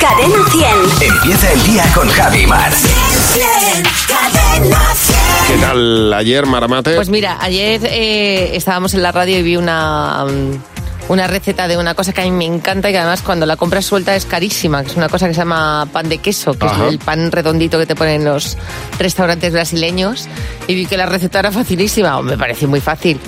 Cadena 100. Empieza el día con Javi Mar. Cadena 100. ¿Qué tal ayer, Maramate? Pues mira, ayer eh, estábamos en la radio y vi una, mm, una receta de una cosa que a mí me encanta y que además cuando la compras suelta es carísima, que es una cosa que se llama pan de queso, que Ajá. es el pan redondito que te ponen en los restaurantes brasileños. Y vi que la receta era facilísima, o me pareció muy fácil.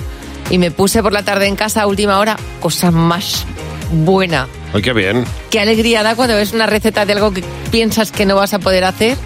Y me puse por la tarde en casa a última hora, cosa más buena. Qué. Qué alegría da cuando ves una receta de algo que piensas que no vas a poder hacer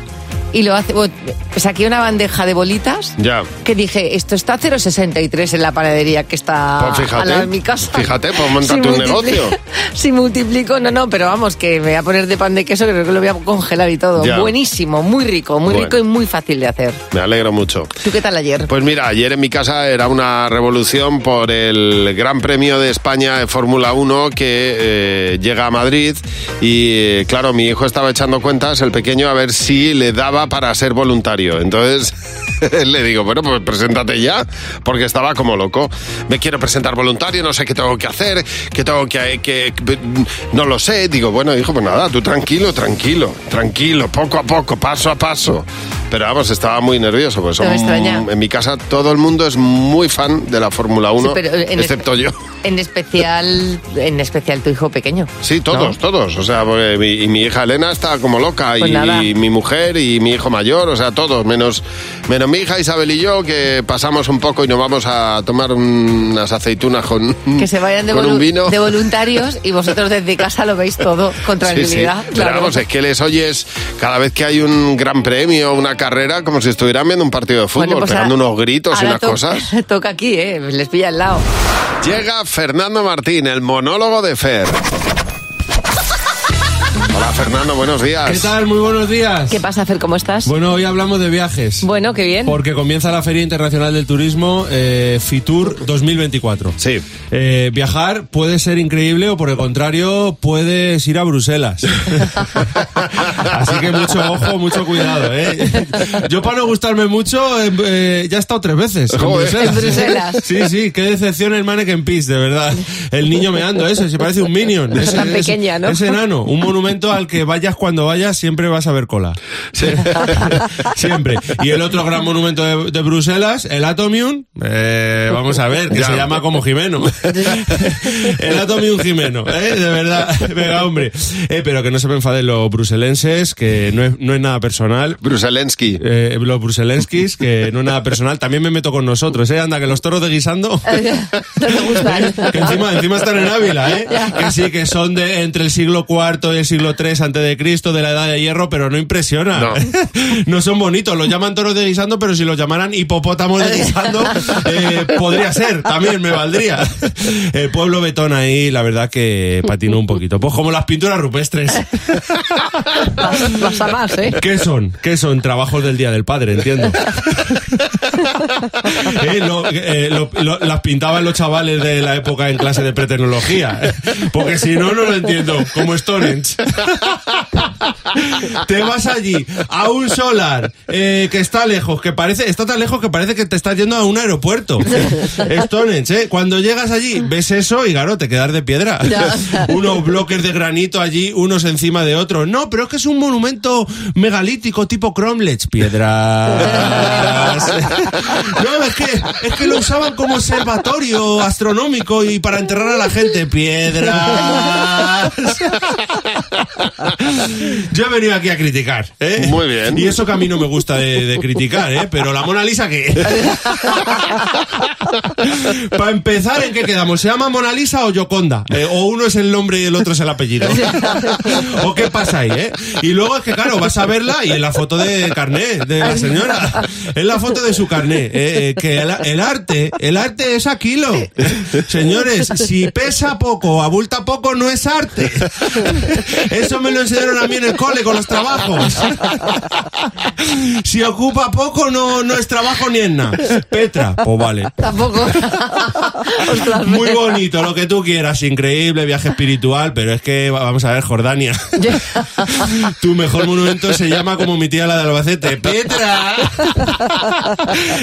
y lo hace. bueno, saqué una bandeja de bolitas Ya. que dije, esto está a 0,63 en la panadería que está Pues fíjate, al lado de mi casa. fíjate, pues móntate un multipli- negocio. si multiplico, no, no, pero vamos, que me voy a poner de pan de queso, creo que lo voy a congelar y todo. Ya. Buenísimo, muy rico, muy Bueno. rico y muy fácil de hacer. Me alegro mucho. ¿Tú qué tal ayer? Pues mira, ayer en mi casa era una revolución por el Gran Premio de España de Fórmula 1 que eh, llega a Madrid y eh, claro, mi hijo estaba echando cuentas, el pequeño, a ver si le daba para ser voluntario. Entonces le digo, bueno, pues preséntate ya, porque estaba como loco. Me quiero presentar voluntario, no sé qué tengo que hacer, qué tengo que... que- que- no lo sé. Digo, bueno, hijo, pues nada, tú tranquilo, tranquilo, tranquilo, poco a poco, paso a paso. Pero vamos, estaba muy nervioso, pues No son- en mi casa todo el mundo es muy fan de la Fórmula 1, Sí, pero en excepto yo. En especial, en especial tu hijo pequeño. Sí, todos, ¿No? todos. O sea, porque mi, y mi hija Elena está como loca Pues y, nada. mi mujer y mi hijo mayor, o sea, todos, menos, menos mi hija Isabel y yo, que pasamos un poco y nos vamos a tomar unas aceitunas con, Que se vayan de, con un vino. de voluntarios y vosotros desde casa lo veis todo con Sí, sí. tranquilidad. Pero claro. vamos, es que les oyes cada vez que hay un gran premio, una carrera, como si estuvieran viendo un partido de fútbol, Bueno, pues pegando ahora- unos gritos y unas cosas. Toca aquí, ¿eh? Les pilla al lado. Llega Fernando Martín, el monólogo de Fer. Fernando, buenos días. ¿Qué tal? Muy buenos días. ¿Qué pasa, Fer? ¿Cómo estás? Bueno, hoy hablamos de viajes. Bueno, qué bien. Porque comienza la Feria Internacional del Turismo eh, Fitur 2024. Sí. Eh, viajar puede ser increíble o por el contrario puedes ir a Bruselas. Así que mucho ojo, mucho cuidado. ¿eh? Yo para no gustarme mucho eh, ya he estado tres veces en. Bruselas. En Bruselas. Sí, sí, qué decepción el Mannequin Peace, de verdad. El niño meando ese, se parece un minion. Es- tan pequeña, ¿no? Es enano, un monumento al que vayas cuando vayas siempre vas a ver cola. siempre. Y el otro gran monumento de, de Bruselas, el Atomium, eh, vamos a ver, que Ya. se llama como Jimeno. el Atomium Jimeno, ¿eh? de verdad. Venga, hombre. Eh, pero que no se me enfaden los bruselenses, que no es, no es nada personal. Bruselensky. Eh, los bruselenskis, que no es nada personal, también me meto con nosotros, ¿eh? Anda, que los toros de guisando. no te gustan. Que encima, encima están en Ávila, ¿eh? Que sí, que son de entre el siglo IV y el siglo III antes de Cristo, de la Edad de Hierro, pero no impresiona. No. No, son bonitos, los llaman toros de guisando, pero si los llamaran hipopótamos de guisando, eh, podría ser, también me valdría. El pueblo betón ahí, la verdad que patinó un poquito. Pues como las pinturas rupestres. Vas, vas a más, ¿eh? ¿Qué son? ¿Qué son? Trabajos del Día del Padre, entiendo. Eh, lo- eh, lo- lo- las pintaban los chavales de la época en clase de pretecnología. Porque si no, no lo entiendo. Como Stonehenge. Te vas allí a un solar eh, que está lejos, que parece, está tan lejos que parece que te estás yendo a un aeropuerto. Stonehenge, ¿eh? Cuando llegas allí, ves eso y claro, te quedas de piedra. Unos bloques de granito allí, unos encima de otros. No, pero es que es un monumento megalítico tipo Cromlech. Piedras. No, es que, es que lo usaban como observatorio astronómico y para enterrar a la gente. Piedras. Yo he venido aquí a criticar. ¿eh? Muy bien. Y eso que a mí no me gusta de, de criticar, ¿eh? Pero la Mona Lisa, ¿qué? Para empezar, ¿en qué quedamos? ¿Se llama Mona Lisa o Yoconda? Eh, o uno es el nombre y el otro es el apellido. ¿O qué pasa ahí, eh? Y luego es que, claro, vas a verla y en la foto de carné de la señora. Es la foto de su carné. eh, eh, que el, el arte, el arte es a kilo. Señores, si pesa poco o abulta poco, no es arte. Eso me lo enseñaron a mí en el cole con los trabajos. Si ocupa poco, no, no es trabajo ni es nada. Petra, pues vale. Tampoco. Ostras, Muy bonito, lo que tú quieras, increíble, viaje espiritual, pero es que, va- vamos a ver, Jordania. Tu mejor monumento se llama como mi tía la de Albacete, Petra.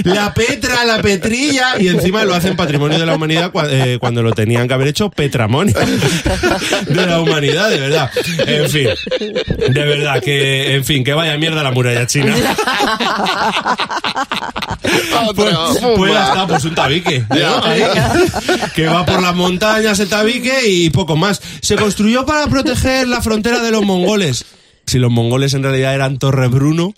La Petra, la Petrilla. Y encima lo hacen patrimonio de la humanidad eh, cuando lo tenían que haber hecho Petramonio de la humanidad, de verdad. En fin, De verdad, que, en fin, que vaya mierda la muralla china. Pues, pues está, pues un tabique. Que va por las montañas el tabique y poco más. Se construyó para proteger la frontera de los mongoles. Si los mongoles en realidad eran Torre Bruno,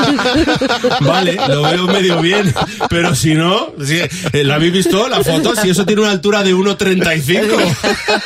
vale, lo veo medio bien. Pero si no, si, eh, ¿la habéis visto la foto? Si eso tiene una altura de 1,35.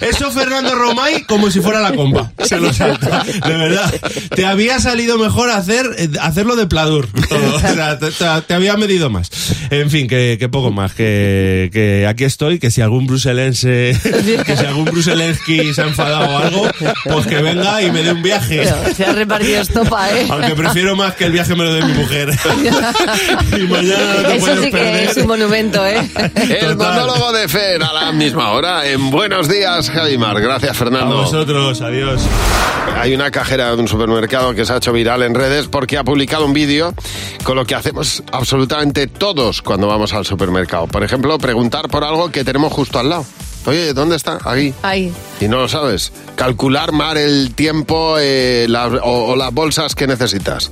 Eso Fernando Romay como si fuera la comba. Se lo salta. De verdad. Te había salido mejor hacer eh, hacerlo de pladur. todo. O sea, te, había medido más. En fin, que, que poco más. Que, que aquí estoy. Que si algún bruselense, que si algún bruselensky se ha enfadado o algo, pues que venga y me dé un viaje. Pero se ha repartido estopa, ¿eh? Aunque prefiero más que el viaje me lo dé mi mujer. y mañana no te Eso sí que perder. es un monumento, ¿eh? El Total. monólogo de Fer a la misma hora en Buenos Días, Javimar. Gracias, A Fernando. vosotros, adiós. Hay una cajera de un supermercado que se ha hecho viral en redes porque ha publicado un vídeo con lo que hacemos absolutamente todos cuando vamos al supermercado. Por ejemplo, preguntar por algo que tenemos justo al lado. Oye, ¿dónde está? Aquí. Ahí. Y no lo sabes. Calcular mar el tiempo eh, la- o, o las bolsas que necesitas.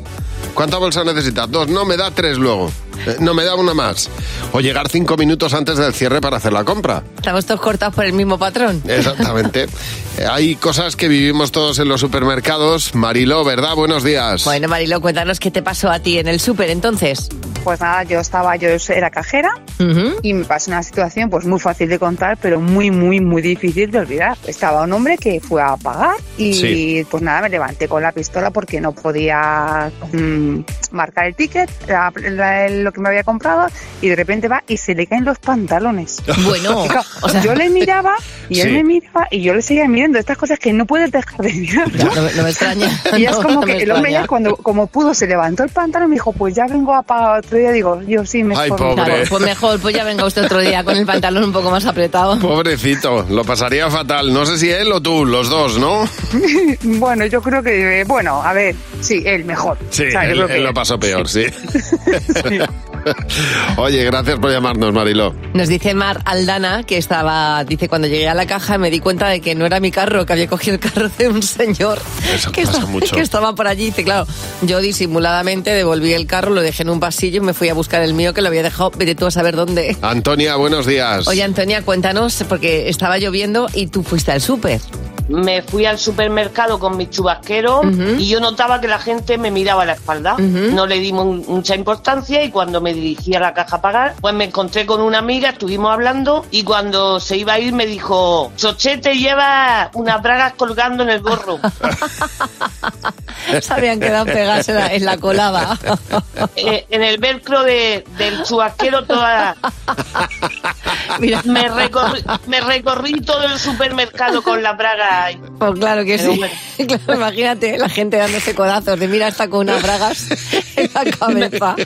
¿Cuántas bolsas necesitas? Dos. No, me da tres luego. Eh, No, me da una más. O llegar cinco minutos antes del cierre para hacer la compra. Estamos todos cortados por el mismo patrón. Exactamente. Eh, Hay cosas que vivimos todos en los supermercados. Marilo, ¿verdad? Buenos días. Bueno, Marilo, cuéntanos qué te pasó a ti en el súper entonces. Pues nada, yo estaba, yo era cajera y me pasó una situación pues muy fácil de contar, pero muy, muy, muy difícil de olvidar. Estaba un hombre que fue a pagar y Sí. pues nada, me levanté con la pistola porque no podía mm, marcar el ticket, la- la- lo que me había comprado y de repente va y se le caen los pantalones. Bueno, o sea, yo le miraba y él Sí. me miraba y yo le seguía mirando. Estas cosas que no puedes dejar de mirar. no, me- no me extraña. Y es como no que el hombre ya cuando como pudo se levantó el pantalón y me dijo, pues ya vengo a pagar otro día. Digo, yo sí, mejor. Ay, pobre. Claro, pues mejor, pues ya venga usted otro día con el pantalón un poco más apretado. Pobrecito, lo pasaría fatal. No sé si él o tú, los dos, ¿no? Bueno, yo creo que, eh, bueno, a ver, sí, él mejor. Sí, O sea, él, él lo pasó peor, sí. Oye, gracias por llamarnos, Marilo. Nos dice Mar Aldana que estaba, dice, cuando llegué a la caja me di cuenta de que no era mi carro, que había cogido el carro de un señor Eso que, pasa estaba, mucho. que estaba por allí. Dice, claro, yo disimuladamente devolví el carro, lo dejé en un pasillo y me fui a buscar el mío que lo había dejado, vete tú a saber dónde. Antonia, buenos días. Oye, Antonia, cuéntanos, porque estaba lloviendo y tú fuiste al súper. Me fui al supermercado con mis chubasqueros y yo notaba que la gente me miraba a la espalda. No le di mu- mucha importancia y cuando me dirigí a la caja a pagar, pues me encontré con una amiga, estuvimos hablando y cuando se iba a ir me dijo, Chochete lleva unas bragas colgando en el gorro. Se habían quedado pegadas en la, en la colada. Eh, en el velcro de- del chubasquero toda... Mira, Me recorrí, me recorrí todo el supermercado con las bragas. ahí. pues claro que sí. Claro, imagínate la gente dándose codazos de mira, está con unas bragas en la cabeza.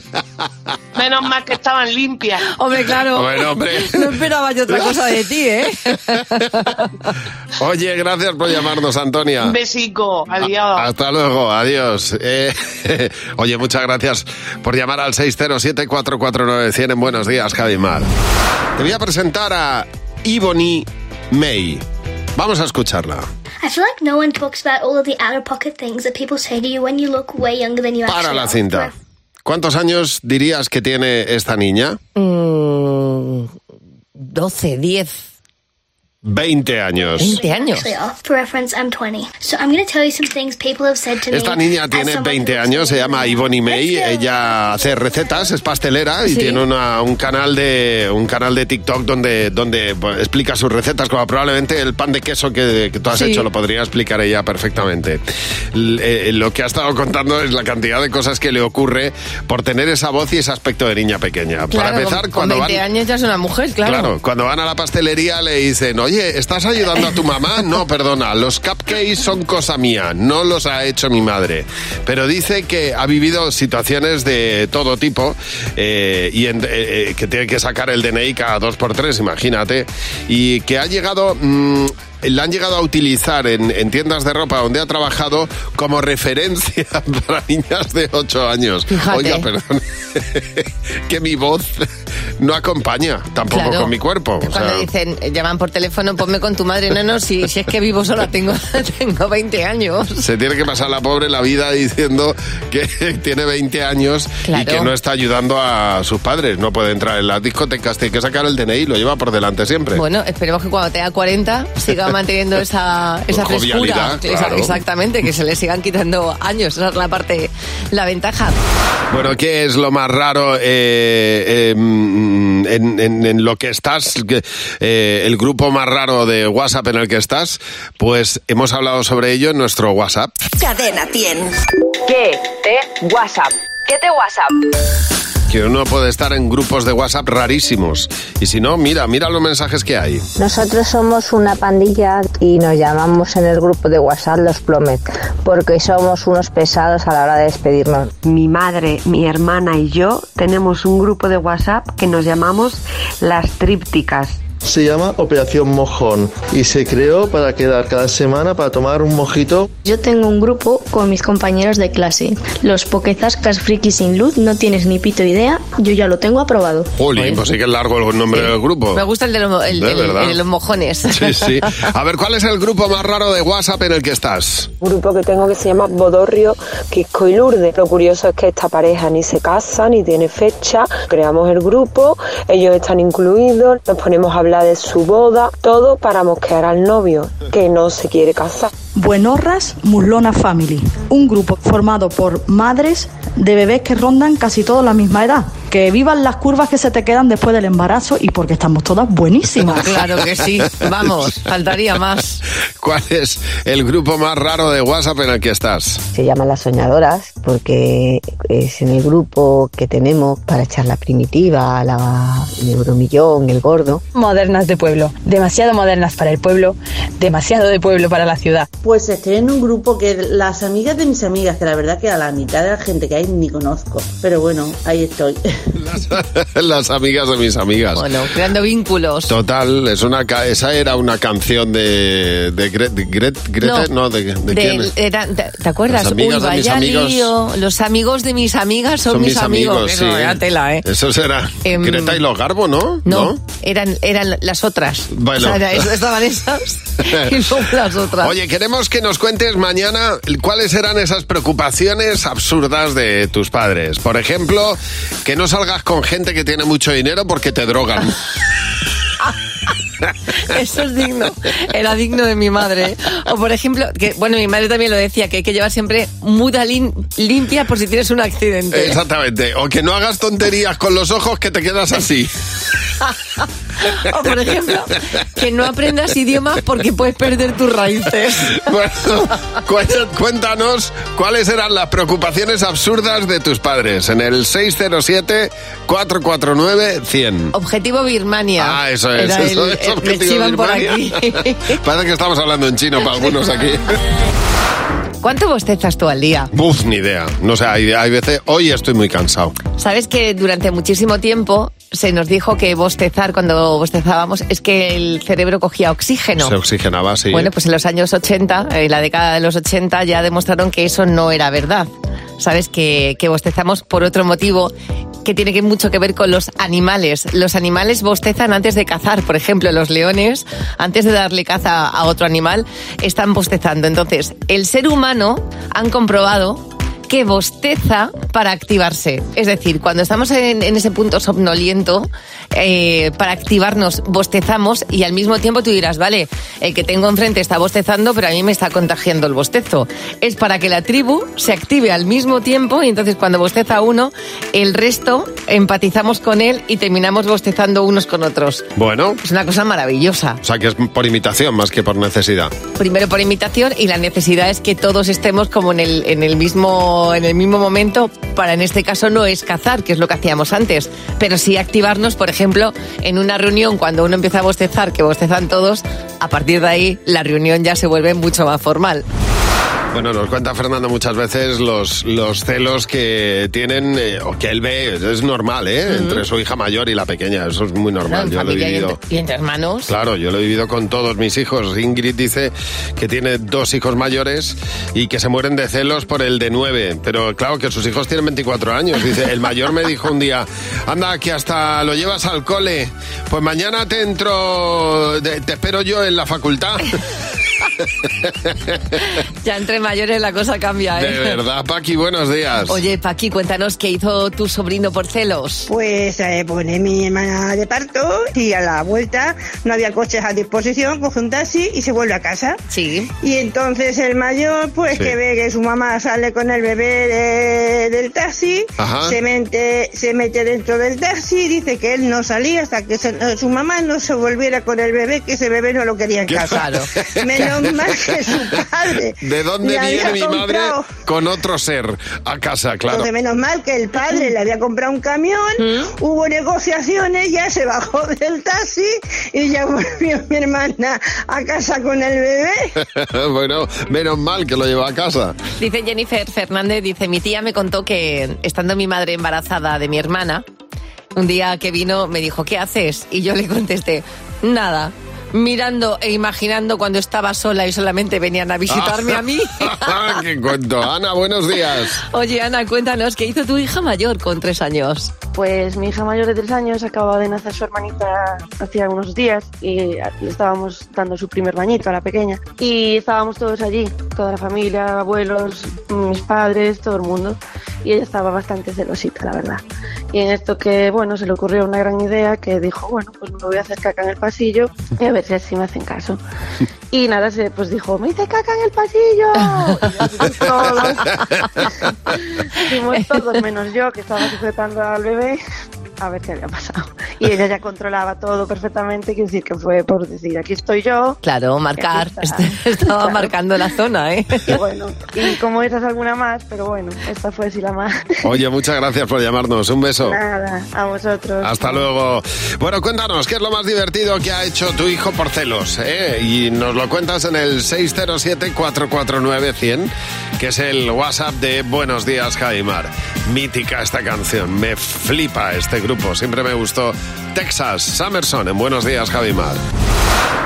Menos mal que estaban limpias. Hombre, claro. Bueno, hombre. No esperaba yo otra cosa de ti, ¿eh? Oye, gracias por llamarnos, Antonia. Un besico, adiós. Hasta luego, adiós. Eh, oye, muchas gracias por llamar al 607-449-100 en Buenos Días, Javimar. Te voy a presentar a Ebony May. Vamos a escucharla. I feel like no one talks about all of the out of pocket things that people say to you when you look way younger than you Para actually la are. cinta. ¿Cuántos años dirías que tiene esta niña? Mm, 12, 10, 20 años. 20 años. Actually are. For reference, I'm 20. So I'm going to tell you some things people have said to me. Esta niña tiene someone 20 who's años, se llama Ivonne May, ella hace recetas, es pastelera y Sí. tiene una- un canal de un canal de TikTok donde donde pues, explica sus recetas, como probablemente el pan de queso que, que tú has Sí. hecho lo podría explicar ella perfectamente. L- eh, lo que ha estado contando es la cantidad de cosas que le ocurre por tener esa voz y ese aspecto de niña pequeña. Claro, Para empezar, con, cuando con 20 van años ya es una mujer, claro. Claro, cuando van a la pastelería le dicen, oye, ¿estás ayudando a tu mamá? No, perdona, los cupcakes son cosa mía, no los ha hecho mi madre. Pero dice que ha vivido situaciones de todo tipo eh, y eh, eh, que tiene que sacar el DNI cada dos por tres, imagínate, y que ha llegado... mm, la han llegado a utilizar en, en tiendas de ropa donde ha trabajado como referencia para niñas de 8 años. Fíjate. Oiga, perdón, que mi voz no acompaña tampoco Claro. con mi cuerpo. o Cuando sea, dicen, llaman por teléfono, ponme con tu madre. No, no, si, si es que vivo sola, tengo, tengo 20 años. se tiene que pasar la pobre la vida diciendo que tiene 20 años y Claro. que no está ayudando a sus padres. No puede entrar en las discotecas, tiene que sacar el DNI, lo lleva por delante siempre. Bueno, esperemos que cuando tenga 40 siga manteniendo esa, esa frescura. Claro. Exactamente, que se le sigan quitando años. Esa es la parte, la ventaja. Bueno, ¿qué es lo más raro eh, eh, mm, en, en- en lo que estás? eh, el grupo más raro de WhatsApp en el que estás, pues hemos hablado sobre ello en nuestro WhatsApp. Cadena 100. ¿Qué te WhatsApp? ¿Qué te WhatsApp? Que uno puede estar en grupos de WhatsApp rarísimos. Y si no, mira, mira los mensajes que hay. Nosotros somos una pandilla y nos llamamos en el grupo de WhatsApp los Plomet, porque somos unos pesados a la hora de despedirnos. Mi madre, mi hermana y yo tenemos un grupo de WhatsApp que nos llamamos las trípticas. Se llama Operación Mojón y se creó para quedar cada semana para tomar un mojito. Yo tengo un grupo con mis compañeros de clase. Los Pokezascas Frikis sin luz, no tienes ni pito idea, yo ya lo tengo aprobado. Jolín, pues sí que es largo el nombre del grupo. Me gusta el de los, el- De el- verdad. el de los mojones. Sí, sí. A ver, ¿cuál es el grupo más raro de WhatsApp en el que estás? Un grupo que tengo que se llama Bodorrio, Quisco y Lourdes. Lo curioso es que esta pareja ni se casa ni tiene fecha. Creamos el grupo, ellos están incluidos, nos ponemos a hablar de su boda, todo para mosquear al novio, que no se quiere casar. Buenorras Muslona Family, un grupo formado por madres de bebés que rondan casi todos la misma edad. Que vivan las curvas que se te quedan después del embarazo y porque estamos todas buenísimas. Claro que sí. Vamos, faltaría más. ¿Cuál es el grupo más raro de WhatsApp en el que estás? Se llaman las soñadoras porque es en el grupo que tenemos para echar la primitiva, la el euromillón, el gordo. Modernas de pueblo, demasiado modernas para el pueblo, demasiado de pueblo para la ciudad. Pues estoy en un grupo que las amigas de mis amigas, que la verdad que a la mitad de la gente que hay ni conozco. Pero bueno, ahí estoy. Las amigas de mis amigas. Bueno, creando vínculos. Total, es una esa era una canción de, de, Gre- de Gret- Greta, no, de, de Del- quién? era- ¿te, acuerdas? Las amigas Uy, de mis amigos. lío. Los amigos de mis amigas son, mis amigos. sí. Eso, vaya tela, ¿eh? Eso será Em, Greta y los Garbo, ¿no? No, Eran, eran las otras. Bueno. O sea, era- estaban esas y luego las otras. Oye, queremos que nos cuentes mañana cuáles eran esas preocupaciones absurdas de tus padres. Por ejemplo, que no salgas con gente que tiene mucho dinero porque te drogan. Eso es digno. Era digno de mi madre. O por ejemplo, que bueno, mi madre también lo decía, que hay que llevar siempre muda lin- limpia por si tienes un accidente. Exactamente. O que no hagas tonterías con los ojos que te quedas así. O por ejemplo, que no aprendas idiomas porque puedes perder tus raíces. Bueno, cué- cuéntanos cuáles eran las preocupaciones absurdas de tus padres en el 607-449-100. Objetivo Birmania. Ah, eso es. Era eso el- es me objetivo por aquí. Parece que estamos hablando en chino para algunos aquí. ¿Cuánto bostezas tú al día? Uf, ni idea. No sé, hay, hay veces. Hoy estoy muy cansado. Sabes que durante muchísimo tiempo se nos dijo que bostezar, cuando bostezábamos, es que el cerebro cogía oxígeno. Se oxigenaba, sí. Bueno, pues en los años 80, en la década de los 80, ya demostraron que eso no era verdad. Sabes que, que bostezamos por otro motivo que tiene que mucho que ver con los animales. Los animales bostezan antes de cazar. Por ejemplo, los leones, antes de darle caza a otro animal, están bostezando. Entonces, el ser humano han comprobado que bosteza para activarse. Es decir, cuando estamos en, en ese punto somnoliento, eh, para activarnos bostezamos y al mismo tiempo tú dirás, vale, el que tengo enfrente está bostezando, pero a mí me está contagiando el bostezo. Es para que la tribu se active al mismo tiempo y entonces cuando bosteza uno, el resto empatizamos con él y terminamos bostezando unos con otros. Bueno, Es una cosa maravillosa. o sea que es por imitación más que por necesidad. Primero por imitación y la necesidad es que todos estemos como en el, en el mismo en el mismo momento para en este caso no es cazar, que es lo que hacíamos antes, pero sí activarnos, por ejemplo, en una reunión cuando uno empieza a bostezar, que bostezan todos, a partir de ahí la reunión ya se vuelve mucho más formal. Bueno, nos cuenta Fernando muchas veces los, los celos que tienen, eh, o que él ve, es normal, ¿eh? Entre su hija mayor y la pequeña, eso es muy normal, yo lo he y vivido. entre, y entre hermanos. Claro, yo lo he vivido con todos mis hijos. Ingrid dice que tiene dos hijos mayores y que se mueren de celos por el de nueve. Pero claro, que sus hijos tienen 24 años. Dice, el mayor me dijo un día, anda, que hasta lo llevas al cole. Pues mañana te entro, te, te espero yo en la facultad. Ya entre mayores la cosa cambia, ¿eh? De verdad, Paqui, buenos días. Oye, Paqui, cuéntanos qué hizo tu sobrino por celos. Pues eh, pone mi hermana de parto y a la vuelta no había coches a disposición, coge un taxi y se vuelve a casa. Sí. Y entonces el mayor, pues Sí. que ve que su mamá sale con el bebé de- del taxi, Ajá. se mete, se mete dentro del taxi y dice que él no salía hasta que se- su mamá no se volviera con el bebé, que ese bebé no lo quería en casa. Claro. Menos mal que su padre. ¿De dónde le viene había mi madre con otro ser a casa? Claro. entonces, menos mal que el padre le había comprado un camión, hubo negociaciones, ya se bajó del taxi y ya volvió mi hermana a casa con el bebé. bueno, menos mal que lo llevó a casa. Dice Jennifer Fernández, dice, mi tía me contó que estando mi madre embarazada de mi hermana, un día que vino me dijo, ¿qué haces? Y yo le contesté, nada. Mirando e imaginando cuando estaba sola y solamente venían a visitarme a mí. ¡Qué cuento! Ana, buenos días. Oye, Ana, cuéntanos, ¿qué hizo tu hija mayor con tres años? Pues mi hija mayor de tres años acababa de nacer su hermanita hacía unos días y le estábamos dando su primer bañito a la pequeña. Y estábamos todos allí, toda la familia, abuelos, mis padres, todo el mundo. Y ella estaba bastante celosita, la verdad. Y en esto que, bueno, se le ocurrió una gran idea que dijo, bueno, pues me voy a hacer caca en el pasillo y a ver si así me hacen caso. Y nada, se, pues dijo, me hice caca en el pasillo. Y así todos. Fuimos todos menos yo, que estaba sujetando al bebé, a ver qué había pasado. Y ella ya controlaba todo perfectamente, quiere decir que fue por decir, aquí estoy yo. Claro, marcar. Estaba marcando la zona, ¿eh? Y bueno, y como esas alguna más, pero bueno, esta fue sí la más. Oye, muchas gracias por llamarnos. Un beso. Nada, a vosotros. Hasta luego. Bueno, cuéntanos, ¿qué es lo más divertido que ha hecho tu hijo por celos? eh? Y nos lo cuentas en el 607-449-100, que es el WhatsApp de Buenos Días, Jaimar. Mítica esta canción, me flipa este grupo, siempre me gustó. Texas, Summerson, en Buenos Días, Javimar.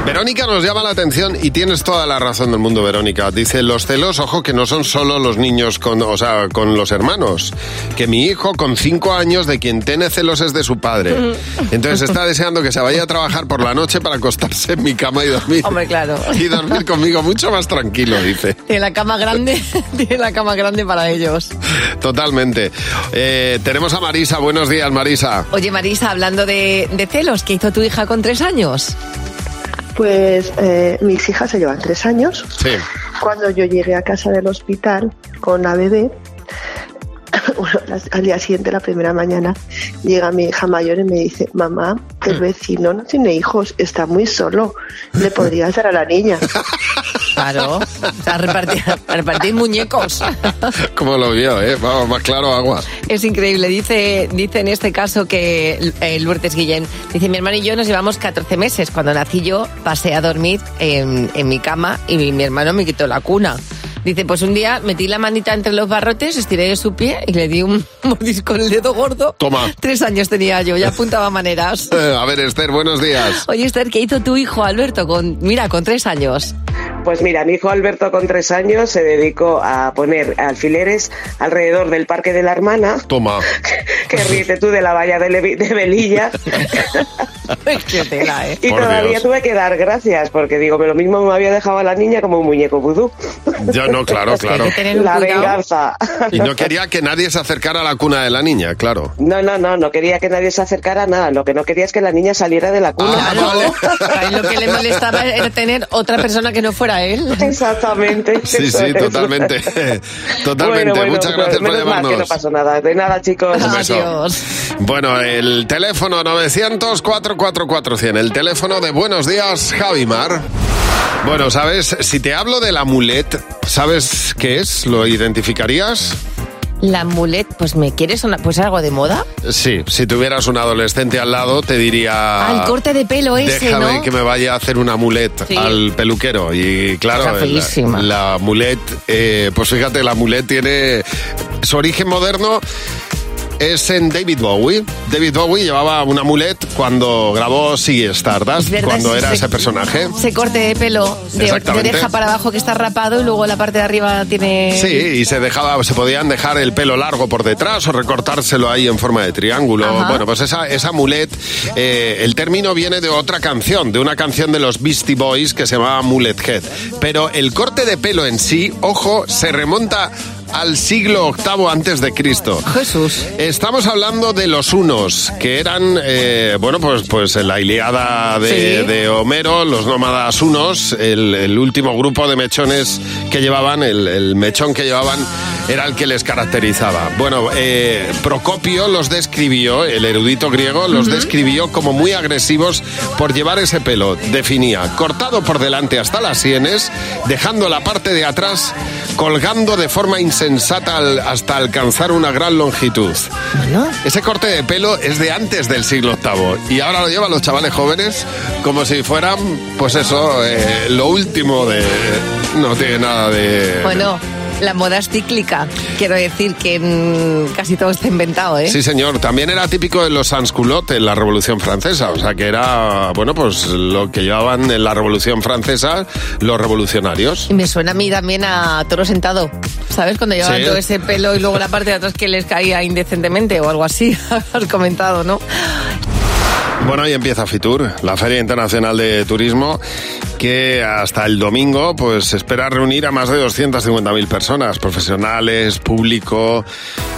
Verónica nos llama la atención y tienes toda la razón del mundo, Verónica. Dice, los celos, ojo, que no son solo los niños con, o sea, con los hermanos. Que mi hijo con cinco años de quien tiene celos es de su padre. Entonces está deseando que se vaya a trabajar por la noche para acostarse en mi cama y dormir. Hombre, claro. Y dormir conmigo mucho más tranquilo, dice. Tiene la cama grande, tiene la cama grande para ellos. Totalmente. Eh, tenemos a Marisa. Buenos días, Marisa. Oye, Marisa, hablando de, de celos, ¿qué hizo tu hija con tres años? Pues eh, mis hijas se llevan tres años. Sí. Cuando yo llegué a casa del hospital con la bebé, bueno, al día siguiente, la primera mañana, llega mi hija mayor y me dice, mamá, el vecino no tiene hijos, está muy solo, le podrías dar a la niña. Claro, o sea, repartir, repartir muñecos. Como lo vio, ¿eh? Vamos, más claro, agua. Es increíble. Dice, dice en este caso que eh, Lourdes Guillén, dice, mi hermano y yo nos llevamos 14 meses. Cuando nací yo pasé a dormir en, en mi cama y mi, mi hermano me quitó la cuna. Dice, pues un día metí la manita entre los barrotes, estiré su pie y le di un mordisco en el dedo gordo. Toma. Tres años tenía yo, ya apuntaba maneras. A ver, Esther, buenos días. Oye, Esther, ¿qué hizo tu hijo Alberto con, mira, con tres años? Pues mira, mi hijo Alberto con tres años se dedicó a poner alfileres alrededor del parque de la hermana, Toma. que ríete tú de la valla de, Levi- de Velilla, Qué tela, ¿eh? y Por todavía Dios. tuve que dar gracias, porque digo, lo mismo me había dejado a la niña como un muñeco vudú. Ya no, claro, claro. La venganza. Y no quería que nadie se acercara a la cuna de la niña, claro. No, no, no, no quería que nadie se acercara a nada, lo que no quería es que la niña saliera de la cuna. A él lo que le molestaba era tener otra persona que no fuera él. Exactamente. Sí, sí, es. totalmente. Totalmente. Bueno, bueno, Muchas gracias por mal que no llamarnos. pasó nada. De nada, chicos. Un beso. Bueno, el teléfono 900-444-100, el teléfono de Buenos Días, Javimar. Bueno, ¿sabes? Si te hablo del amulet, ¿sabes qué es? ¿Lo identificarías? La mulet, pues me quieres sonar, pues algo de moda. Sí, si tuvieras un adolescente al lado te diría... El corte de pelo ese, Déjame ¿no? que me vaya a hacer una mulet Sí. al peluquero. Y claro, la, la mulet, eh, pues fíjate, la mulet tiene su origen moderno. Es en David Bowie. David Bowie llevaba una mulet cuando grabó Sigue Stardust, verdad, cuando era ese personaje. Ese corte de pelo de, oreja para abajo que está rapado y luego la parte de arriba tiene... Sí, y se dejaba, se podían dejar el pelo largo por detrás o recortárselo ahí en forma de triángulo. Ajá. Bueno, pues esa, esa mulet, eh, el término viene de otra canción, de una canción de los Beastie Boys que se llamaba Mullet Head. Pero el corte de pelo en sí, ojo, se remonta al siglo VIII antes de Cristo. Jesús. Estamos hablando de los unos, que eran, eh, bueno, pues, pues la Iliada de, Sí. de Homero, los nómadas unos, el, el último grupo de mechones que llevaban, el, el mechón que llevaban era el que les caracterizaba. Bueno, eh, Procopio los describió, el erudito griego, los describió como muy agresivos por llevar ese pelo. Definía, cortado por delante hasta las sienes, dejando la parte de atrás colgando de forma insensata al- hasta alcanzar una gran longitud. Ese corte de pelo es de antes del siglo VIII y ahora lo llevan los chavales jóvenes como si fueran, pues eso, eh, lo último de... No tiene nada de... Bueno, la moda es cíclica. Quiero decir que mm, casi todo está inventado, ¿eh? Sí, señor. También era típico de los sansculottes en la Revolución Francesa. O sea, que era, bueno, pues lo que llevaban en la Revolución Francesa los revolucionarios. Y me suena a mí también a toro sentado. ¿Sabes? Cuando llevaban Sí. todo ese pelo y luego la parte de atrás que les caía indecentemente o algo así. Has comentado, ¿no? Bueno, y empieza Fitur, la Feria Internacional de Turismo, que hasta el domingo pues espera reunir a más de 250.000 personas, profesionales, público,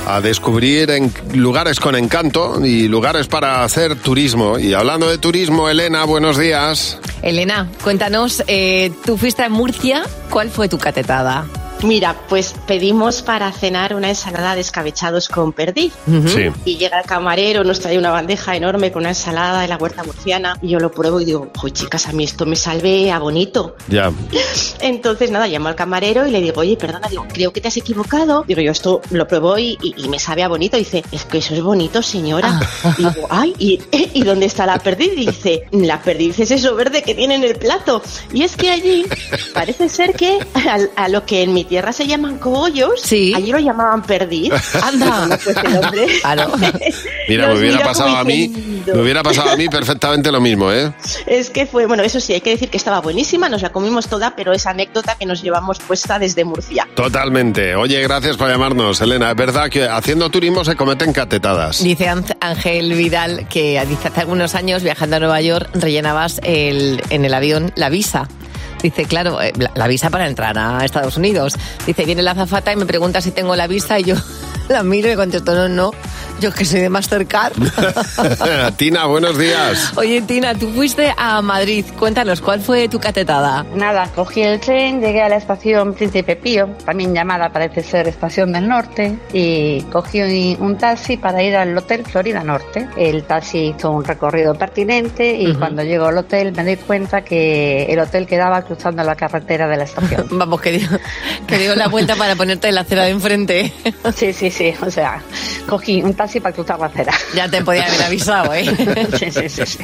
a descubrir en lugares con encanto y lugares para hacer turismo. Y hablando de turismo, Elena, buenos días. Elena, cuéntanos, eh, tú fuiste a Murcia, ¿cuál fue tu catetada? Mira, pues pedimos para cenar una ensalada de escabechados con perdiz. Sí. Y llega el camarero, nos trae una bandeja enorme con una ensalada de la huerta murciana. Y yo lo pruebo y digo, oye, chicas, a mí esto me salve a bonito. Ya. Entonces, nada, llamo al camarero y le digo, oye, perdona, digo, creo que te has equivocado. Digo, yo esto lo pruebo y, y- y me sabe a bonito. dice, es que eso es bonito, señora. Y digo, ay, ¿y, ¿y dónde está la perdiz? Dice, la perdiz es eso verde que tiene en el plato. Y es que allí parece ser que a, a lo que en mi tierra se llaman cogollos, allí lo llamaban perdiz. Anda. Pues Mira, me hubiera pasado a mí, me hubiera pasado a mí perfectamente lo mismo, ¿eh? Es que fue, bueno, eso sí, hay que decir que estaba buenísima, nos la comimos toda, pero esa anécdota que nos llevamos puesta desde Murcia. Totalmente. Oye, gracias por llamarnos, Elena. Es verdad que haciendo turismo se cometen catetadas. Dice Ángel- Vidal que hace algunos años viajando a Nueva York rellenabas el, en el avión la visa. Dice, claro, eh, la, la visa para entrar a Estados Unidos. Dice, viene la azafata y me pregunta si tengo la visa y yo la miro y contesto, no, no, yo es que soy de Mastercard. Tina, buenos días. Oye, Tina, tú fuiste a Madrid. Cuéntanos, ¿cuál fue tu catetada? Nada, cogí el tren, llegué a la estación Príncipe Pío, también llamada parece ser Estación del Norte, y cogí un, taxi para ir al Hotel Florida Norte. El taxi hizo un recorrido pertinente y Ujú. cuando llego al hotel me doy cuenta que el hotel quedaba cruzando la carretera de la estación. Vamos, que dio, que dio la vuelta para ponerte en la acera de enfrente. Sí, sí, sí, o sea, cogí un taxi para cruzar la acera. Ya te podía haber avisado, ¿eh? Sí, sí, sí, sí.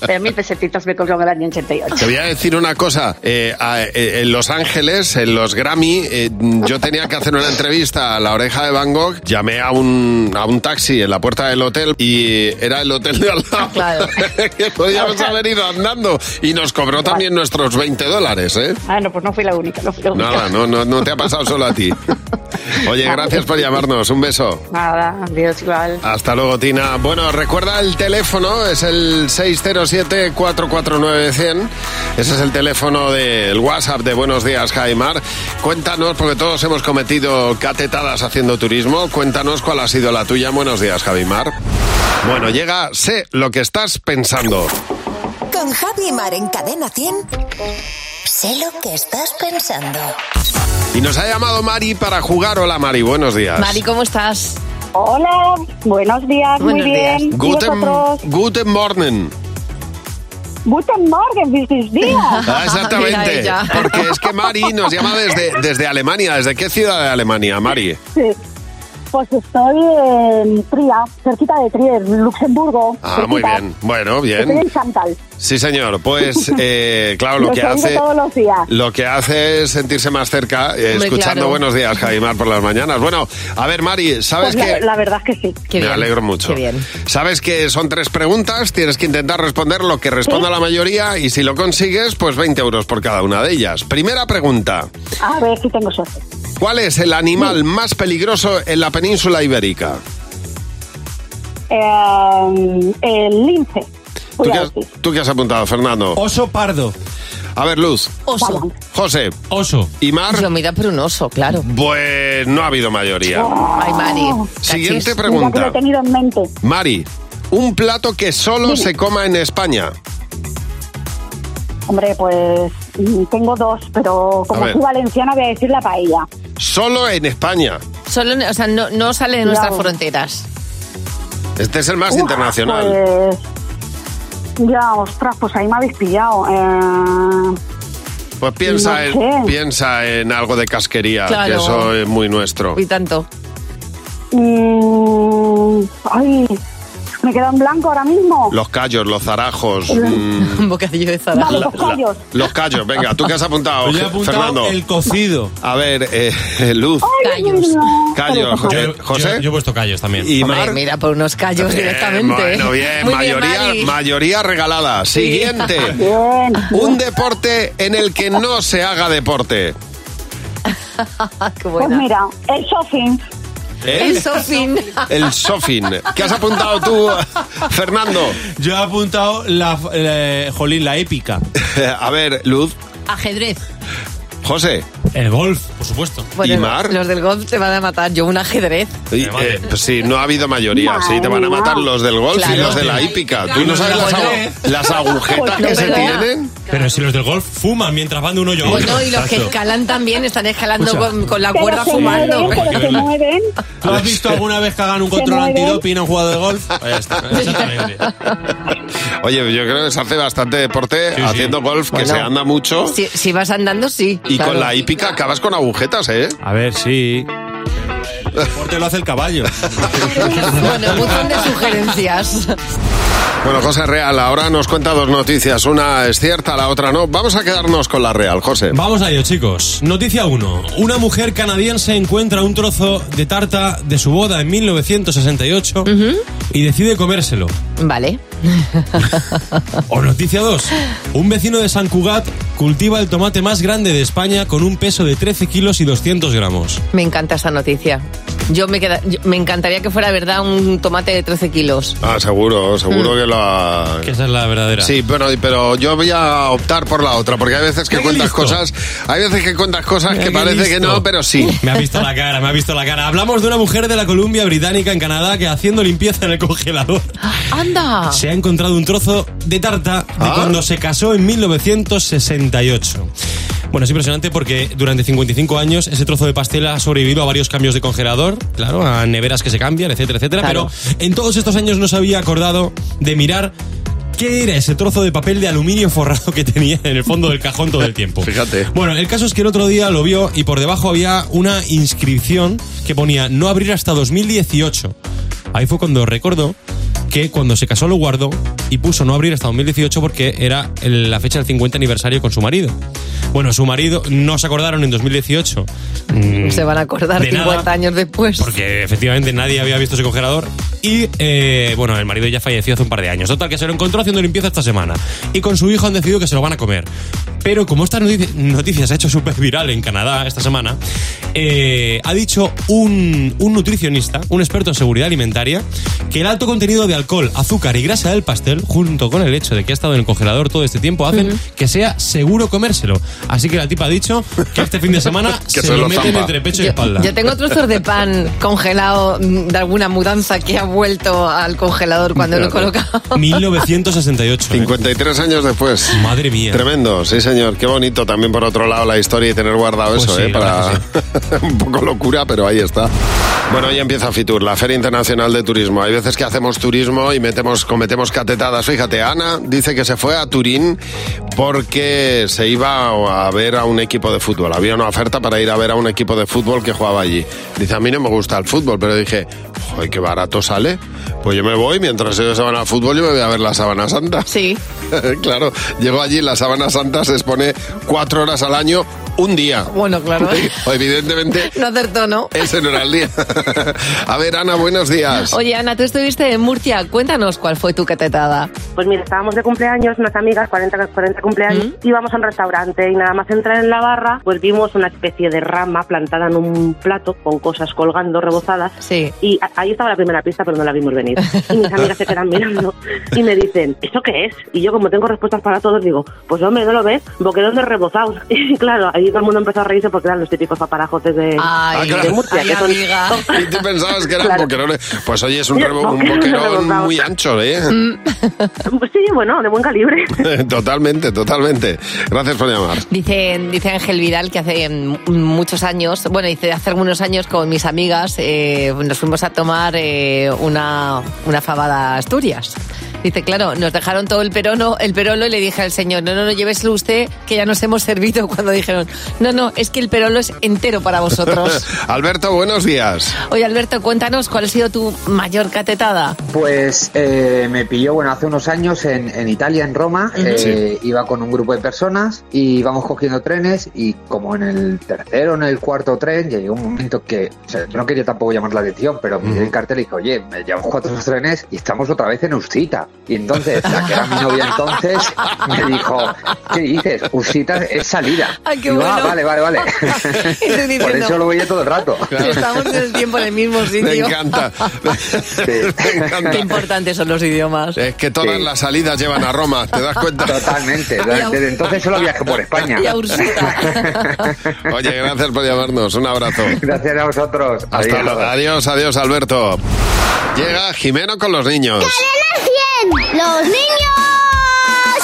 Pero mil pesetitos me cobró en el año 88. Te voy a decir una cosa. eh, a- eh, en Los Ángeles, en los Grammy, eh, yo tenía que hacer una entrevista a la oreja de Van Gogh. Llamé a un, a un taxi en la puerta del hotel y era el hotel de al lado. que podíamos haber ido andando. Y nos cobró también nuestros 20 dólares, ¿eh? Ah, no, pues no fui la única, no fui la única. Nada, no, no, no te ha pasado solo a ti. Oye, gracias por llamarnos. Un beso. Nada, adiós igual. Hasta luego, Tina. Bueno, recuerda el teléfono, es el 607-449-100. Ese es el teléfono del WhatsApp de Buenos Días, Jaimar. Cuéntanos, porque todos hemos cometido catetadas haciendo turismo. Cuéntanos cuál ha sido la tuya. Buenos días, Javimar. Bueno, llega, sé lo que estás pensando. Con Javi Mar en Cadena 100. Sé lo que estás pensando. Y nos ha llamado Mari para jugar. Hola, Mari, buenos días. Mari, ¿cómo estás? Hola, buenos días, muy Buenos días. bien. ¿Y Guten, guten Morgen. Guten Morgen, buenos días. Ah, exactamente. Porque es que Mari nos llama desde, desde Alemania. ¿Desde qué ciudad de Alemania, Mari? Sí. Pues estoy en Tria, cerquita de Trier, Luxemburgo. Ah, muy bien. Bueno, Estoy bien. en Chantal. Sí, señor. Pues, eh, claro, lo que hace... todos los días. Lo que hace es sentirse más cerca, eh, escuchando claro. Buenos Días, Javimar, por las mañanas. Bueno, a ver, Mari, ¿sabes Pues la, que la verdad es que sí. Me alegro mucho. Qué bien. Sabes que son tres preguntas, tienes que intentar responder lo que responda la mayoría y si lo consigues, pues 20 euros por cada una de ellas. Primera pregunta. A ver si tengo suerte. ¿Cuál es el animal más peligroso en la península ibérica? Eh, el lince. ¿Tú qué, has, tú qué has apuntado, Fernando? Oso pardo. A ver, Luz. Oso. José. Oso. ¿Y Mar? Yo me da por un oso, claro. Pues no ha habido mayoría. Ay, Mari. Siguiente Mira que pregunta. lo he tenido en mente. Mari, un plato que solo se coma en España. Hombre, pues mm, tengo dos, pero como soy valenciana voy a decir la paella. Solo en España. Solo, o sea, no, no sale de nuestras Ya. fronteras. Este es el más Uf, internacional. Pues, ya, ostras, pues ahí me habéis pillado. Eh, Pues piensa, no en, sé. piensa en algo de casquería, Claro. que eso es muy nuestro. Y tanto. mm, ay, me queda en blanco ahora mismo. Los callos, los zarajos. Mm. Un bocadillo de Vale, los callos. Los callos, venga, ¿tú qué has apuntado, Yo he apuntado Fernando? el cocido. A ver, eh, Luz. Callos. Callos, José. Yo, José. yo- yo he puesto callos también. Y Hombre, Mar. mira, por unos callos Bien, directamente. Bueno, bien, Muy mayoría, mayoría regalada. Siguiente. Un deporte en el que no se haga deporte. Pues mira, el shopping. ¿Eh? El sofín. El sofín. ¿Qué has apuntado tú, Fernando? Yo he apuntado la, jolín, la épica. A ver, Luz. Ajedrez. José. El golf, por supuesto. Bueno, ¿Y Mar? los del golf te van a matar. Yo un ajedrez. Y, eh, pues sí, no ha habido mayoría. Sí, te van a matar los del golf y los de la hípica. ¿Tú no sabes las, agu- las agujetas que se tienen? Pero si los del golf fuman mientras van de un hoyo a otro. Bueno, y los que escalan también están escalando con, con la cuerda fumando. mueven, pero se mueven. ¿Tú has visto alguna vez que hagan un control antidoping a un jugador de golf? Ya está, exactamente. Oye, yo creo que se hace bastante deporte haciendo golf, que Bueno. se anda mucho. Si, si vas andando, sí. Y claro. con la hípica acabas con agujetas, ¿eh? A ver, sí. El deporte lo hace el caballo. Bueno, un montón de sugerencias. Bueno, José Real, ahora nos cuenta dos noticias. Una es cierta, la otra no. Vamos a quedarnos con la Real, José. Vamos a ello, chicos. Noticia 1. Una mujer canadiense encuentra un trozo de tarta de su boda en 1968 y decide comérselo. Vale. O noticia 2. Un vecino de San Cugat cultiva el tomate más grande de España con un peso de 13 kilos y 200 gramos. Me encanta esa noticia. Yo me, queda, yo- me encantaría que fuera verdad un tomate de 13 kilos. Ah, seguro, seguro Mm. que lo ha... Que esa es la verdadera. Sí, pero, pero yo voy a optar por la otra, porque hay veces que cuentas listo. cosas, hay veces que cuentas cosas Mira que qué parece que listo. no, pero sí. Me ha visto la cara, me ha visto la cara. Hablamos de una mujer de la Columbia Británica en Canadá que haciendo limpieza en el congelador ¡Anda! se ha encontrado un trozo de tarta de Ah. cuando se casó en 1968. Bueno, es impresionante porque durante 55 años ese trozo de pastel ha sobrevivido a varios cambios de congelador, claro, a neveras que se cambian, etcétera, etcétera. Claro. Pero en todos estos años no se había acordado de mirar qué era ese trozo de papel de aluminio forrado que tenía en el fondo del cajón todo el tiempo. Fíjate. Bueno, el caso es que el otro día lo vio y por debajo había una inscripción que ponía no abrir hasta 2018. Ahí fue cuando recordó que cuando se casó lo guardó y puso no abrir hasta 2018 porque era la fecha del 50 aniversario con su marido. Bueno, su marido no se acordaron en 2018. mm, Se van a acordar de 50 nada, años después. porque efectivamente nadie había visto ese congelador. Y eh, bueno, el marido ya falleció hace un par de años. Total, que se lo encontró haciendo limpieza esta semana. Y con su hijo han decidido que se lo van a comer. Pero como esta noticia, noticia se ha hecho súper viral en Canadá esta semana, eh, ha dicho un, un nutricionista, un experto en seguridad alimentaria, que el alto contenido de alcohol, azúcar y grasa del pastel, junto con el hecho de que ha estado en el congelador todo este tiempo, hacen que sea seguro comérselo. Así que la tipa ha dicho que este fin de semana Que se, se lo lo meten entre pecho y Yo, espalda. yo tengo trozos de pan congelado mm, de alguna mudanza que ha vuelto al congelador cuando lo he colocado. 1968. ¿eh? 53 años después. Madre mía. Tremendo, sí señor. Qué bonito también por otro lado la historia y tener guardado Pues eso, sí, ¿eh? Para un poco locura, pero ahí está. Bueno, ya empieza Fitur, la Feria Internacional de Turismo. Hay veces que hacemos turismo y metemos, cometemos catetadas. Fíjate, Ana dice que se fue a Turín porque se iba a ver a un equipo de fútbol. Había una oferta para ir a ver a un equipo de fútbol que jugaba allí. Dice, a mí no me gusta el fútbol, pero dije, joder, qué barato sale. Pues yo me voy, mientras ellos se van al fútbol, yo me voy a ver la Sábana Santa. Sí. claro, llego allí, la Sábana Santa se expone cuatro horas al año, un día. Bueno, claro. ¿eh? Evidentemente, No acertó, ¿no? ese no era el día. a ver, Ana, buenos días. Oye, Ana, tú estuviste en Murcia. Cuéntanos cuál fue tu catetada. Pues mira, estábamos de cumpleaños, unas amigas, 40, 40 cumpleaños, íbamos a un restaurante y nada más entrar en la barra, pues vimos una especie de rama plantada en un plato con cosas colgando, rebozadas. Sí. Y ahí estaba la primera pista, pero no la vimos venir. Y mis amigas se quedan mirando y me dicen, ¿eso qué es? Y yo, como tengo respuestas para todos, digo, pues hombre, ¿no lo ves? Boquerón de rebozados. Y claro, ahí todo el mundo empezó a reírse porque eran los típicos paparajotes de, Ah, claro. de Murcia. Ay, que son- amiga. Y tú pensabas que eran Claro. boquerones. Pues oye, es un, rebo- un boquerón rebozado. muy ancho, ¿eh? Pues sí, bueno, de buen calibre. totalmente, totalmente. Gracias por llamar. Dice, dice Ángel Vidal que hace mm, muchos años, bueno, dice hace algunos años con mis amigas eh, nos fuimos a tomar eh, una, una fabada a Asturias. Dice, claro, nos dejaron todo el perono, el perolo y le dije al señor, no, no, no, lléveselo usted, que ya nos hemos servido cuando dijeron, no, no, es que el perolo es entero para vosotros. Alberto, buenos días. Oye, Alberto, cuéntanos cuál ha sido tu mayor catetada. Pues eh, me pilló, bueno, hace unos años en, en Italia, en Roma, eh, iba con un grupo de personas y íbamos cogiendo trenes y como en el tercero, en el cuarto tren, llegó un momento que, o sea, yo no quería tampoco llamar la atención, pero miré el cartel y dije, oye, me llevamos cuatro trenes y estamos otra vez en Usita. Y entonces, la que era mi novia entonces, me dijo, ¿qué dices? Usita es salida. Ay, qué "Ah, bueno. vale, vale, vale. Estoy Por diciendo, eso lo veía todo el rato. Estamos en el tiempo en el mismo sitio. Me encanta. Me encanta. Qué importantes son los idiomas. Es que todas las salidas llevan a Roma, ¿te das cuenta? Totalmente. Desde entonces solo viajé por España. Y a Ursita. Oye, gracias por llamarnos. Un abrazo. Gracias a vosotros. Hasta Adiós. luego. Adiós, adiós, Alberto. Llega Jimeno con los niños. ¡Los niños!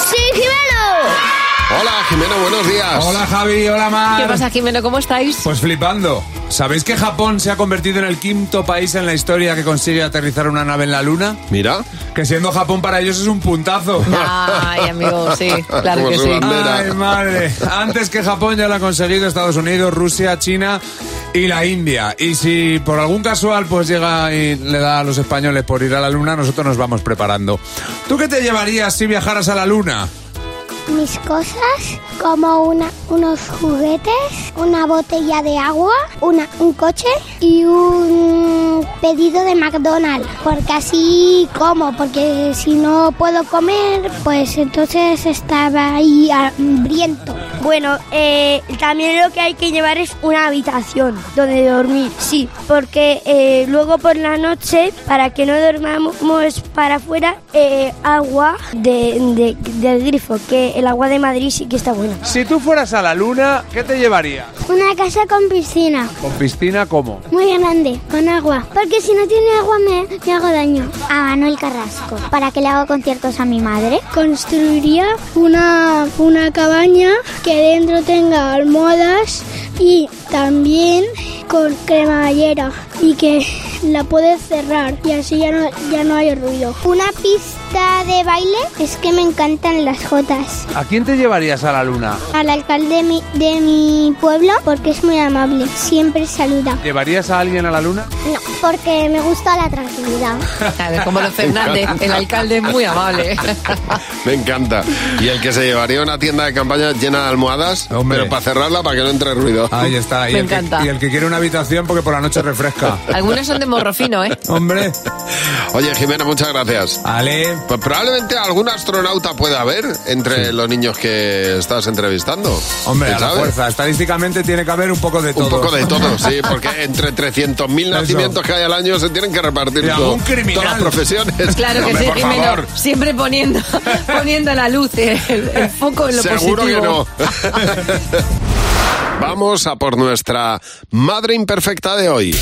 ¡Sí, Jimeno! Hola, Jimeno, buenos días. Hola Javi, hola Mar. ¿Qué pasa, Jimeno? ¿Cómo estáis? Pues flipando. ¿Sabéis que Japón se ha convertido en el quinto país en la historia que consigue aterrizar una nave en la Luna? Mira. Que siendo Japón para ellos es un puntazo. Ay, amigo, sí, claro que sí. Ay, madre. Antes que Japón ya lo ha conseguido Estados Unidos, Rusia, China y la India. Y si por algún casual pues llega y le da a los españoles por ir a la Luna, nosotros nos vamos preparando. ¿Tú qué te llevarías si viajaras a la Luna? Mis cosas, como una, unos juguetes, una botella de agua, una, un coche y un pedido de McDonald's. Porque así como, porque si no puedo comer, pues entonces estaba ahí hambriento. Bueno, eh, también lo que hay que llevar es una habitación donde dormir, sí, porque eh, luego por la noche, para que no dormamos para afuera, eh, agua de, de- del grifo, que el agua de Madrid sí que está buena. Si tú fueras a la Luna, ¿qué te llevarías? Una casa con piscina, ¿Con piscina cómo? muy grande, con agua. Porque si no tiene agua me, me hago daño. A Manuel Carrasco, para que le haga conciertos a mi madre. Construiría una, una cabaña que dentro tenga almohadas y también con cremallera y que la puedes cerrar y así ya no, ya no hay ruido. Una pista de baile es que me encantan las jotas. ¿A quién te llevarías a la Luna? Al alcalde de mi, de mi pueblo porque es muy amable, siempre saluda. ¿Llevarías a alguien a la Luna? No, porque me gusta la tranquilidad. Claro, como los Fernández, el alcalde es muy amable. Me encanta. Y el que se llevaría una tienda de campaña llena de almohadas, pero para cerrarla para que no entre ruido. Ahí está. Y Me el que- encanta. y el que quiere una habitación porque por la noche refresca. Algunos son de morro fino, ¿eh? Hombre. Oye, Jimena, muchas gracias. Ale. Pues probablemente algún astronauta pueda haber entre los niños que estás entrevistando. Hombre, ¿Quién a la fuerza. Estadísticamente tiene que haber un poco de todo. Un poco de todo, sí, porque entre 300.000 nacimientos que hay al año se tienen que repartir todo- algún criminal. todas las profesiones. Claro que Hombre, sí, por Jimeno. favor. Siempre poniendo, poniendo la luz, el, el foco en lo Seguro que positivo. no. Vamos a por nuestra madre imperfecta de hoy.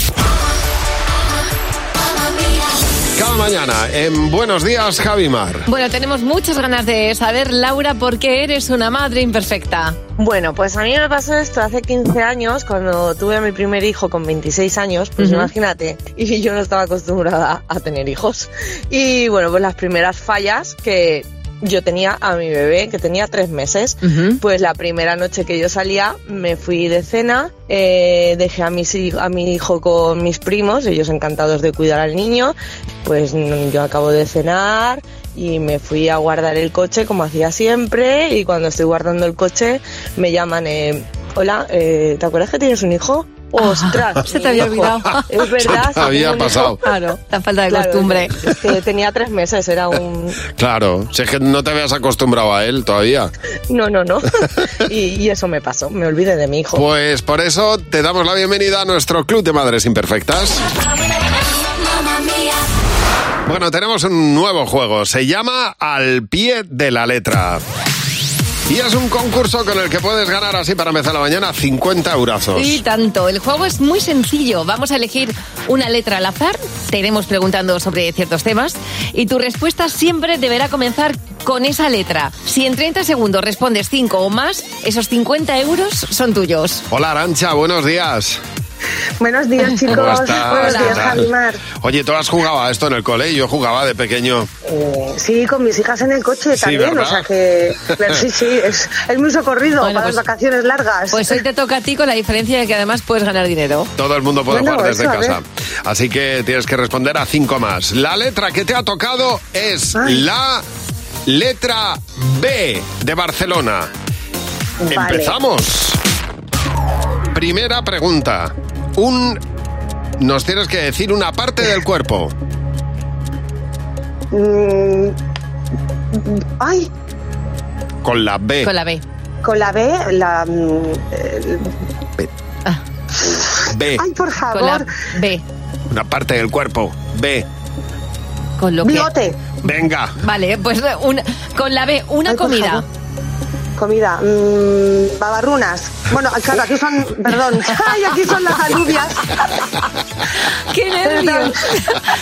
cada mañana en Buenos Días, Javimar. Bueno, tenemos muchas ganas de saber, Laura, por qué eres una madre imperfecta. Bueno, pues a mí me pasó esto hace 15 años, cuando tuve a mi primer hijo con 26 años, pues imagínate, y yo no estaba acostumbrada a tener hijos. Y bueno, pues las primeras fallas que yo tenía a mi bebé, que tenía tres meses, pues la primera noche que yo salía me fui de cena, eh, dejé a, mis, a mi hijo con mis primos, ellos encantados de cuidar al niño, pues yo acabo de cenar y me fui a guardar el coche como hacía siempre. Y cuando estoy guardando el coche me llaman, eh, hola, eh, ¿te acuerdas que tienes un hijo? ¡Ostras! Se te había olvidado. Es verdad. Se te había hijo. pasado. Claro, la falta de Claro, costumbre. es que tenía tres meses, era un... Claro, si es que no te habías acostumbrado a él todavía. No, no, no. y, y eso me pasó, me olvidé de mi hijo. Pues por eso te damos la bienvenida a nuestro Club de Madres Imperfectas. Bueno, tenemos un nuevo juego. Se llama Al pie de la letra. Y es un concurso con el que puedes ganar así para empezar la mañana 50 eurazos. Y tanto. El juego es muy sencillo. Vamos a elegir una letra al azar. Te iremos preguntando sobre ciertos temas. Y tu respuesta siempre deberá comenzar con esa letra. Si en 30 segundos respondes 5 o más, esos 50 euros son tuyos. Hola Arancha, buenos días. Buenos días, chicos. ¿Cómo estás? Buenos ¿Qué días? Javimar. Oye, ¿tú has jugado a esto en el cole? Yo jugaba de pequeño. Eh, sí, con mis hijas en el coche Sí, también, ¿verdad? o sea que pero sí, sí, es, es muy socorrido para pues- las vacaciones largas. Pues hoy te toca a ti con la diferencia de que además puedes ganar dinero. Todo el mundo puede Bueno, jugar desde eso, casa. Así que tienes que responder a cinco más. La letra que te ha tocado es la letra B de Barcelona. Vale. Empezamos. Primera pregunta. Un. Nos tienes que decir una parte del cuerpo. Mm, ay, Con la B. Con la B. con la B, la... mm, eh, B. ay, por Con la favor. B. Una parte del cuerpo. B. Con lo que... Bigote, Venga. Vale, pues una- con la B, una Ay, comida. Comida, mm, babarrunas. Bueno, claro, aquí son, perdón, ay, aquí son las alubias. ¡Qué nervios!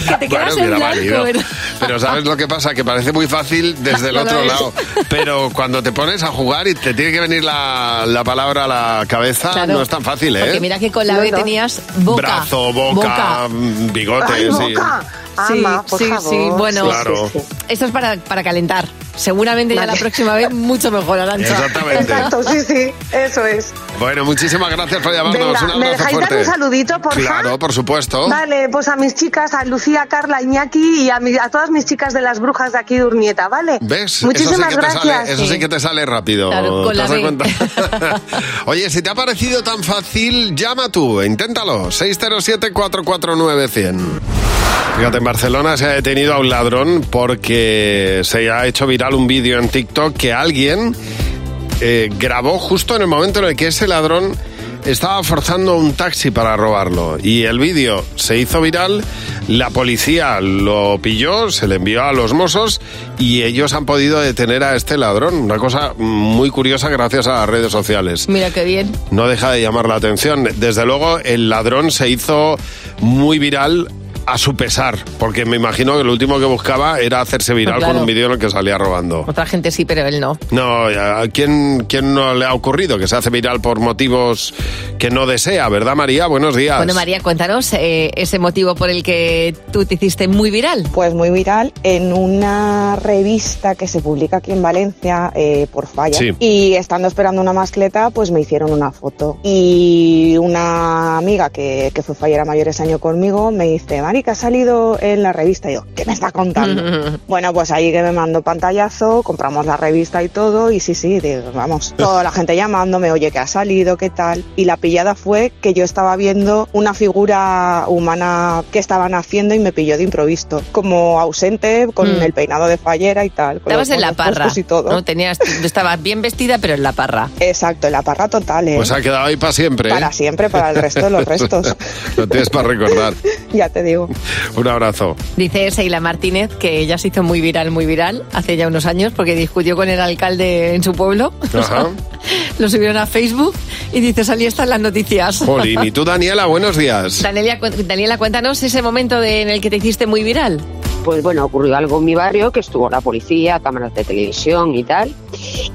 que te quedas en blanco. Pero ¿sabes lo que pasa? Que parece muy fácil desde el otro lado. Pero cuando te pones a jugar y te tiene que venir la, la palabra a la cabeza, Claro. no es tan fácil, ¿eh? Porque mira que con la B tenías boca. Brazo, boca, mm, bigote, Ay, sí. boca. Sí, Ama, por sí, favor. sí, bueno. Claro. Esto es para, para calentar. Seguramente ya Vale. la próxima vez mucho mejor, Arancha. Exactamente. Exacto, sí, sí, eso es. Bueno, muchísimas gracias por llamarnos. Venga, un ¿me abrazo dejáis fuerte. dar un saludito, porfa? Claro, por supuesto. Vale, pues a mis chicas, a Lucía, Carla, Iñaki y a, mi- a todas mis chicas de las brujas de aquí de Urnieta, ¿vale? ¿Ves? Muchísimas eso sí gracias. Sale, eso sí que te sale rápido. Claro, con ¿Te la cuenta? Oye, si te ha parecido tan fácil, llama tú, inténtalo. 607-449-100. Fíjate, en Barcelona se ha detenido a un ladrón porque se ha hecho viral un vídeo en TikTok que alguien eh, grabó justo en el momento en el que ese ladrón estaba forzando un taxi para robarlo. Y el vídeo se hizo viral, la policía lo pilló, se le envió a los mozos y ellos han podido detener a este ladrón. Una cosa muy curiosa gracias a las redes sociales. Mira qué bien. No deja de llamar la atención. Desde luego, el ladrón se hizo muy viral a su pesar, porque me imagino que lo último que buscaba era hacerse viral Claro. con un vídeo en el que salía robando. Otra gente sí, pero él no. No, ¿a quién, quién no le ha ocurrido que se hace viral por motivos que no desea, verdad María? Buenos días. Bueno, María, cuéntanos eh, ese motivo por el que tú te hiciste muy viral. Pues muy viral en una revista que se publica aquí en Valencia eh, por falla. Sí. Y estando esperando una mascleta, pues me hicieron una foto. Y una amiga que, que fue fallera mayor ese año conmigo me dice, Mari, que ha salido en la revista. Y yo, ¿qué me está contando? bueno, pues ahí que me mandó pantallazo, compramos la revista y todo. Y sí, sí, digo, vamos, toda la gente llamándome, oye, que ha salido, qué tal. Y la pillada fue que yo estaba viendo una figura humana que estaban haciendo y me pilló de improviso, como ausente, con Mm. el peinado de fallera y tal. con Estabas los en la parra. Y todo. ¿no? Tenías, estabas bien vestida, pero en la parra. Exacto, en la parra total, ¿eh? Pues ha quedado ahí para siempre. ¿eh? Para siempre, para el resto de los restos. Lo tienes para recordar. ya te digo. Un abrazo. Dice Seila Martínez que ella se hizo muy viral, muy viral, hace ya unos años, porque discutió con el alcalde en su pueblo. Ajá. Lo subieron a Facebook y dice, salí esta en las noticias. Jolín, y tú Daniela, buenos días. Daniela, cu- Daniela, cuéntanos ese momento de- en el que te hiciste muy viral. pues bueno, ocurrió algo en mi barrio, que estuvo la policía, cámaras de televisión y tal.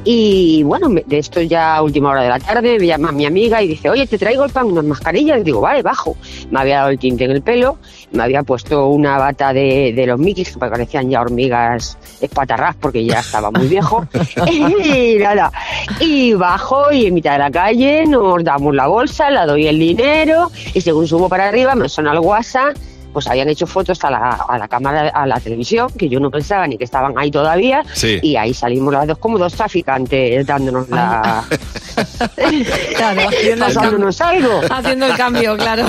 Y bueno, me- de esto ya a última hora de la tarde, me llama mi amiga y dice, oye, te traigo el pan, unas mascarillas. Y digo, vale, bajo. Me había dado el tinte en el pelo, me había puesto una bata de, de los Mickeys que parecían ya hormigas espatarrás porque ya estaba muy viejo. y nada, y bajo y en mitad de la calle nos damos la bolsa, la doy el dinero y según subo para arriba me suena el WhatsApp pues habían hecho fotos a la, a la cámara, a la televisión, que yo no pensaba ni que estaban ahí todavía, Sí. y ahí salimos las dos como dos traficantes dándonos la... Claro, haciendo pasándonos algo. Haciendo el cambio, claro.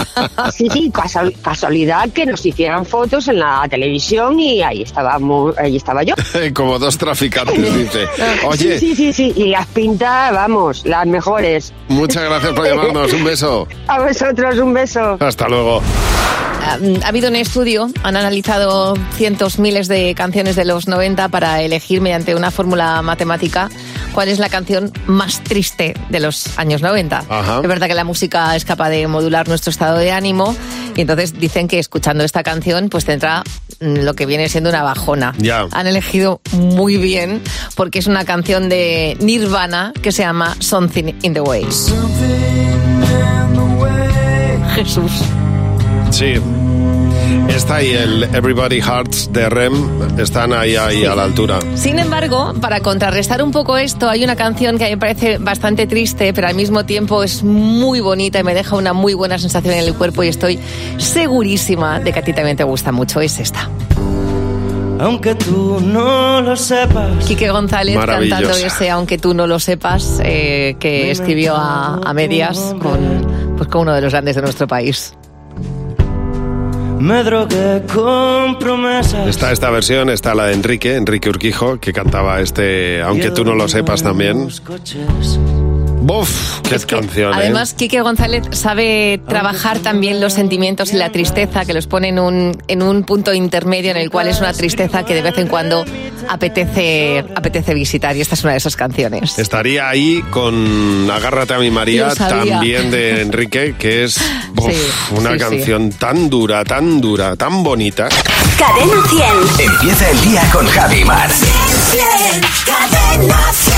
Sí, sí, casual- casualidad que nos hicieran fotos en la televisión y ahí estábamos, ahí estaba yo. Como dos traficantes, dice. Oye, Sí, sí, sí, sí, y las pintas, vamos, las mejores. muchas gracias por llamarnos. Un beso. A vosotros un beso. Hasta luego. Ha ha habido un estudio, han analizado cientos, miles de canciones de los 90 para elegir mediante una fórmula matemática cuál es la canción más triste de los años 90. Ajá. Es verdad que la música es capaz de modular nuestro estado de ánimo y entonces dicen que escuchando esta canción pues tendrá mm, lo que viene siendo una bajona. Ya. Han elegido muy bien porque es una canción de Nirvana que se llama Something in the Way. Jesús. Sí. Está ahí el Everybody Hearts de Rem. Están ahí, ahí a la altura. Sin embargo, para contrarrestar un poco esto, hay una canción que a mí me parece bastante triste, pero al mismo tiempo es muy bonita y me deja una muy buena sensación en el cuerpo y estoy segurísima de que a ti también te gusta mucho. Es esta. Aunque tú no lo sepas. Quique González cantando ese Aunque tú no lo sepas, eh, que escribió a, a medias con, pues, con uno de los grandes de nuestro país. Me drogué con promesas. Está esta versión, está la de Enrique, Enrique Urquijo, que cantaba este, aunque tú no lo sepas también. Buf, qué canción, ¿eh? Además, Quique González sabe trabajar también los sentimientos y la tristeza, que los pone en un, en un punto intermedio en el cual es una tristeza que de vez en cuando apetece, apetece visitar. Y esta es una de esas canciones. Estaría ahí con Agárrate a mi María, también de Enrique, que es buf, Sí, una sí, sí. canción tan dura, tan dura, tan bonita. Cadena 100. Empieza el día con Javi Mar. Cadena 100.